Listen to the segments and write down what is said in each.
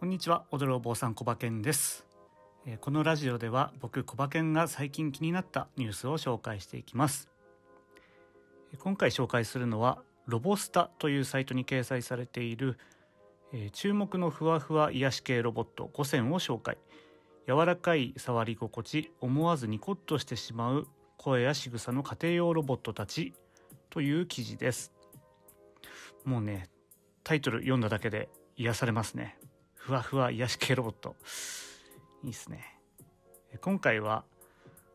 こんにちは、踊るお坊さんこばけんです。えーこのラジオでは僕こばけんが最近気になったニュースを紹介していきます。え今回紹介するのはロボスタというサイトに掲載されている、えー注目のふわふわ癒し系ロボット5選を紹介。柔らかい触り心地、思わずニコッとしてしまう声や仕草の家庭用ロボットたちという記事です。もうね、タイトル読んだだけで癒されますね。ふわふわ癒し系ロボット。いいっすね。今回は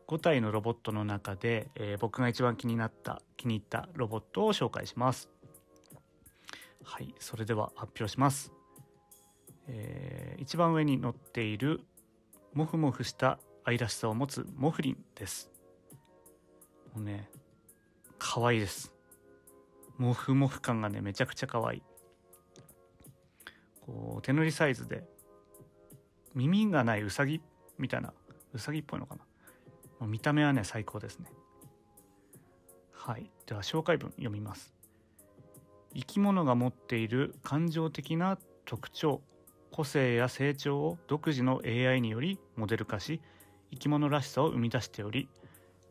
5体のロボットの中で、えー僕が一番気になった、気に入ったロボットを紹介します。はい、それでは発表します。えー一番上に乗っている、モフモフした愛らしさを持つモフリンです。もうね、可愛いです。モフモフ感がね、めちゃくちゃ可愛い。こう、手塗りサイズで、耳がないウサギみたいな、ウサギっぽいのかな。もう見た目はね、最高ですね。はい。では、紹介文読みます。生き物が持っている感情的な特徴、個性や成長を独自の AI によりモデル化し、生き物らしさを生み出しており、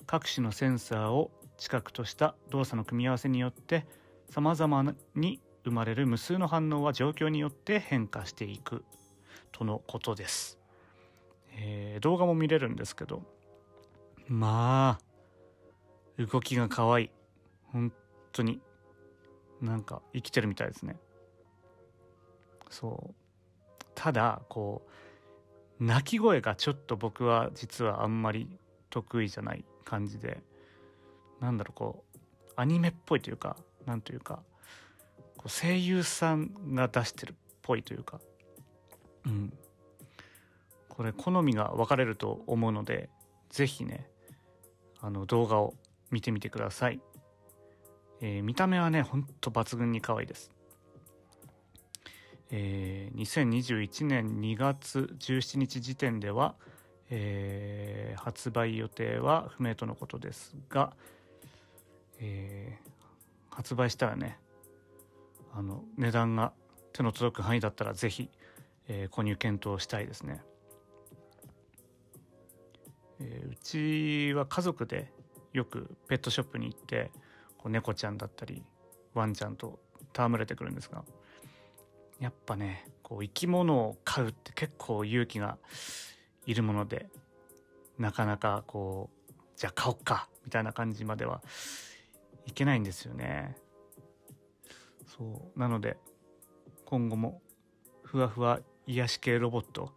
各種のセンサーを知覚とした動作の組み合わせによって様々に生まれる無数の反応は状況によって変化していく。とのことです、えー動画も見れるんですけどまあ動きが可愛い。本当になんか生きてるみたいですね。そう。ただこう鳴き声がちょっと僕は実はあんまり得意じゃない感じでなんだろうこうアニメっぽいというかなんというかこう声優さんが出してるっぽいというか。うん。これ好みが分かれると思うのでぜひねあの動画を見てみてください、えー見た目はねほんと抜群に可愛いです。えー2021年2月17日時点では、えー発売予定は不明とのことですが、えー発売したらねあの値段が手の届く範囲だったらぜひ、えー購入検討したいですね、えーうちは家族でよくペットショップに行ってこう猫ちゃんだったりワンちゃんと戯れてくるんですがやっぱねこう生き物を飼うって結構勇気がいるものでなかなかこうじゃあ買おっかみたいな感じまではいけないんですよね。そう。なので今後もふわふわ癒し系ロボット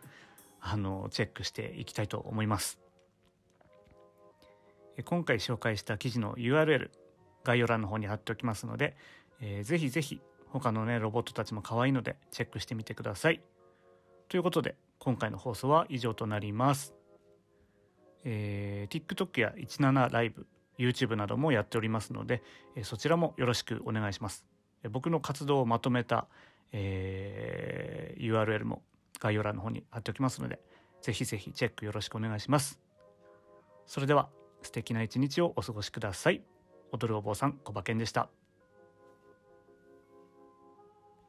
あのチェックしていきたいと思います。今回紹介した記事の URL 概要欄の方に貼っておきますので、えーぜひぜひ他のねロボットたちも可愛いのでチェックしてみてください。ということで今回の放送は以上となります。えー TikTok や17ライブ YouTube などもやっておりますので、えーそちらもよろしくお願いします。え僕の活動をまとめた、えー URL も概要欄の方に貼っておきますので、ぜひぜひチェックよろしくお願いします。それでは素敵な一日をお過ごしください。踊るお坊さん、小馬健でした。